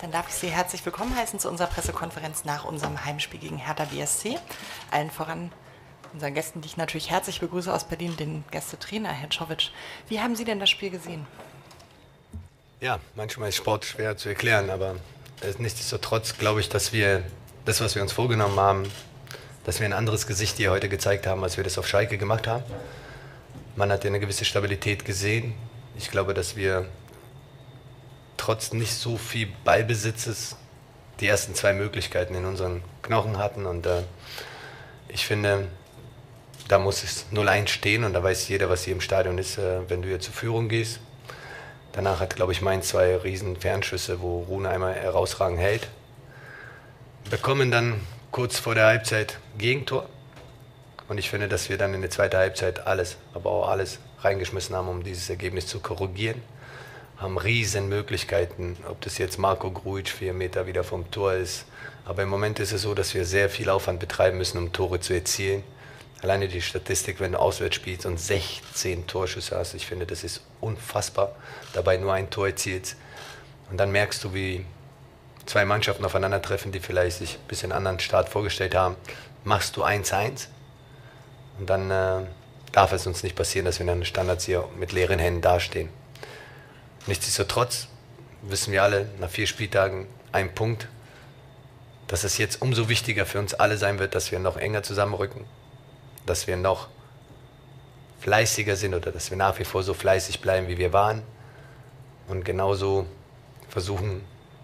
Dann darf ich Sie herzlich willkommen heißen zu unserer Pressekonferenz nach unserem Heimspiel gegen Hertha BSC. Allen voran unseren Gästen, die ich natürlich herzlich begrüße aus Berlin, den Gästetrainer Herr Czovic. Wie haben Sie denn das Spiel gesehen? Ja, manchmal ist Sport schwer zu erklären, aber nichtsdestotrotz glaube ich, dass wir das, was wir uns vorgenommen haben, dass wir ein anderes Gesicht hier heute gezeigt haben, als wir das auf Schalke gemacht haben. Man hat eine gewisse Stabilität gesehen. Ich glaube, dass wir trotz nicht so viel Ballbesitzes die ersten zwei Möglichkeiten in unseren Knochen hatten. Und äh, ich finde, da muss es 0-1 stehen und da weiß jeder, was hier im Stadion ist, äh, wenn du hier zur Führung gehst. Danach hat, glaube ich, mein zwei riesen Fernschüsse, wo Rune einmal herausragend hält. Bekommen dann kurz vor der Halbzeit Gegentor. Und ich finde, dass wir dann in der zweiten Halbzeit alles, aber auch alles reingeschmissen haben, um dieses Ergebnis zu korrigieren. Haben riesen Möglichkeiten, ob das jetzt Marco Grujic vier Meter wieder vom Tor ist. Aber im Moment ist es so, dass wir sehr viel Aufwand betreiben müssen, um Tore zu erzielen. Alleine die Statistik, wenn du auswärts spielst und 16 Torschüsse hast, ich finde, das ist unfassbar. Dabei nur ein Tor erzielt. Und dann merkst du, wie zwei Mannschaften aufeinandertreffen, die vielleicht sich ein bisschen anderen Start vorgestellt haben. Machst du 1-1 und dann äh, darf es uns nicht passieren, dass wir in den Standards hier mit leeren Händen dastehen. Nichtsdestotrotz wissen wir alle, nach vier Spieltagen ein Punkt, dass es jetzt umso wichtiger für uns alle sein wird, dass wir noch enger zusammenrücken, dass wir noch fleißiger sind oder dass wir nach wie vor so fleißig bleiben, wie wir waren und genauso versuchen,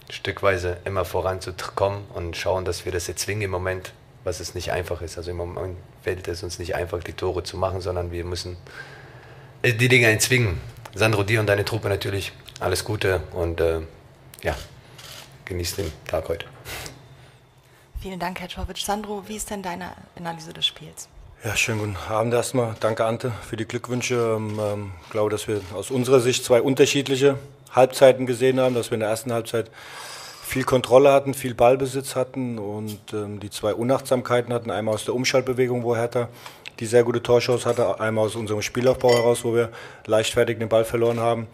stückweise immer voranzukommen und schauen, dass wir das erzwingen im Moment, was es nicht einfach ist. Also im Moment fällt es uns nicht einfach, die Tore zu machen, sondern wir müssen äh, die Dinge erzwingen. Sandro, dir und deine Truppe natürlich alles Gute und äh, ja, genießt den Tag heute. Vielen Dank, Herr Czovic. Sandro, wie ist denn deine Analyse des Spiels? Ja, schönen guten Abend erstmal. Danke, Ante, für die Glückwünsche. Ich ähm, ähm, glaube, dass wir aus unserer Sicht zwei unterschiedliche Halbzeiten gesehen haben, dass wir in der ersten Halbzeit viel Kontrolle hatten, viel Ballbesitz hatten und ähm, die zwei Unachtsamkeiten hatten. Einmal aus der Umschaltbewegung, wo Hertha die sehr gute Torchance hatte, einmal aus unserem Spielaufbau heraus, wo wir leichtfertig den Ball verloren haben.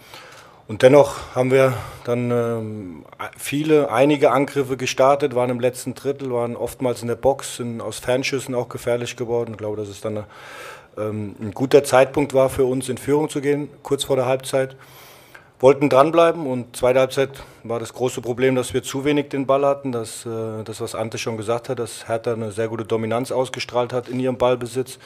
Und dennoch haben wir dann ähm, viele, einige Angriffe gestartet, waren im letzten Drittel, waren oftmals in der Box, sind aus Fernschüssen auch gefährlich geworden. Ich glaube, dass es dann ähm, ein guter Zeitpunkt war für uns, in Führung zu gehen, kurz vor der Halbzeit. Wollten dranbleiben und zweite Halbzeit war das große Problem, dass wir zu wenig den Ball hatten. Dass, äh, das, was Ante schon gesagt hat, dass Hertha eine sehr gute Dominanz ausgestrahlt hat in ihrem Ballbesitz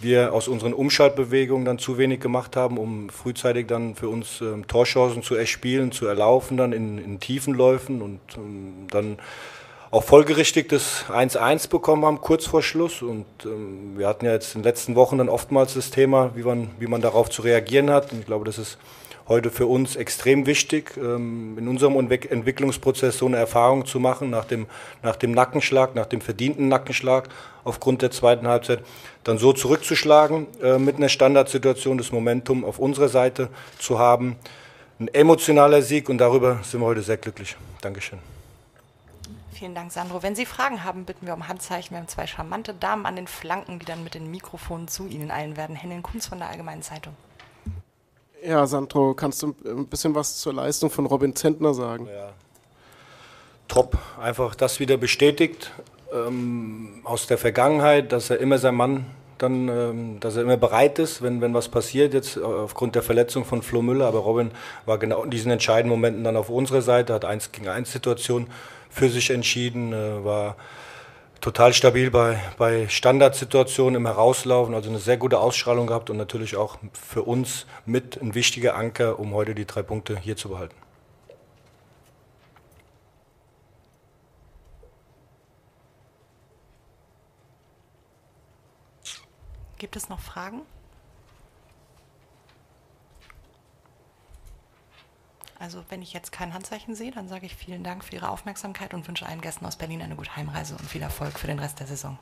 wir aus unseren Umschaltbewegungen dann zu wenig gemacht haben, um frühzeitig dann für uns ähm, Torchancen zu erspielen, zu erlaufen, dann in, in tiefen Läufen und ähm, dann auch folgerichtig das 1-1 bekommen haben, kurz vor Schluss. Und ähm, wir hatten ja jetzt in den letzten Wochen dann oftmals das Thema, wie man, wie man darauf zu reagieren hat. Und ich glaube, das ist heute für uns extrem wichtig, ähm, in unserem Entwicklungsprozess so eine Erfahrung zu machen, nach dem, nach dem Nackenschlag, nach dem verdienten Nackenschlag aufgrund der zweiten Halbzeit, dann so zurückzuschlagen, äh, mit einer Standardsituation, das Momentum auf unserer Seite zu haben. Ein emotionaler Sieg und darüber sind wir heute sehr glücklich. Dankeschön. Vielen Dank, Sandro. Wenn Sie Fragen haben, bitten wir um Handzeichen. Wir haben zwei charmante Damen an den Flanken, die dann mit den Mikrofonen zu Ihnen eilen werden. Henning Kunz von der Allgemeinen Zeitung. Ja, Sandro, kannst du ein bisschen was zur Leistung von Robin Zentner sagen? Ja. Top, einfach das wieder bestätigt ähm, aus der Vergangenheit, dass er immer sein Mann dann, ähm, dass er immer bereit ist, wenn, wenn was passiert, jetzt aufgrund der Verletzung von Flo Müller. Aber Robin war genau in diesen entscheidenden Momenten dann auf unserer Seite, hat eins gegen eins Situation für sich entschieden, äh, war total stabil bei, bei Standardsituationen im Herauslaufen, also eine sehr gute Ausstrahlung gehabt und natürlich auch für uns mit ein wichtiger Anker, um heute die drei Punkte hier zu behalten. Gibt es noch Fragen? Also wenn ich jetzt kein Handzeichen sehe, dann sage ich vielen Dank für Ihre Aufmerksamkeit und wünsche allen Gästen aus Berlin eine gute Heimreise und viel Erfolg für den Rest der Saison.